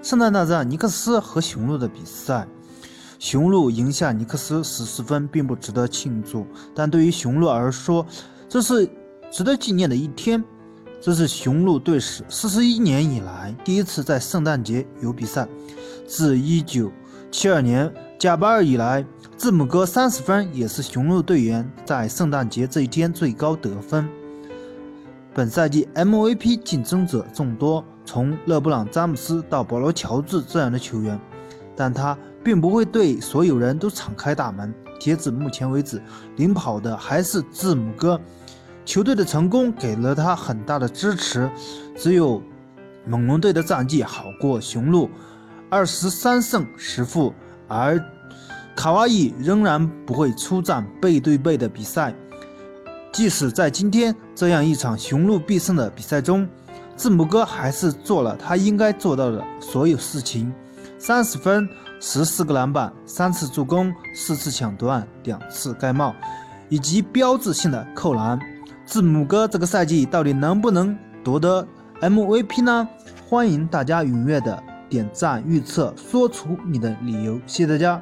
圣诞大战尼克斯和雄鹿的比赛，雄鹿赢下尼克斯十四分，并不值得庆祝。但对于雄鹿而说，这是值得纪念的一天。这是雄鹿队史四十一年以来第一次在圣诞节有比赛。自一九七二年贾巴尔以来，字母哥三十分也是雄鹿队员在圣诞节这一天最高得分。本赛季 MVP 竞争者众多，从勒布朗·詹姆斯到保罗·乔治这样的球员，但他并不会对所有人都敞开大门。截止目前为止，领跑的还是字母哥。球队的成功给了他很大的支持，只有猛龙队的战绩好过雄鹿，二十三胜十负，而卡哇伊仍然不会出战背对背的比赛。即使在今天这样一场雄鹿必胜的比赛中，字母哥还是做了他应该做到的所有事情：三十分、十四个篮板、三次助攻、四次抢断、两次盖帽，以及标志性的扣篮。字母哥这个赛季到底能不能夺得 MVP 呢？欢迎大家踊跃的点赞预测，说出你的理由。谢谢大家。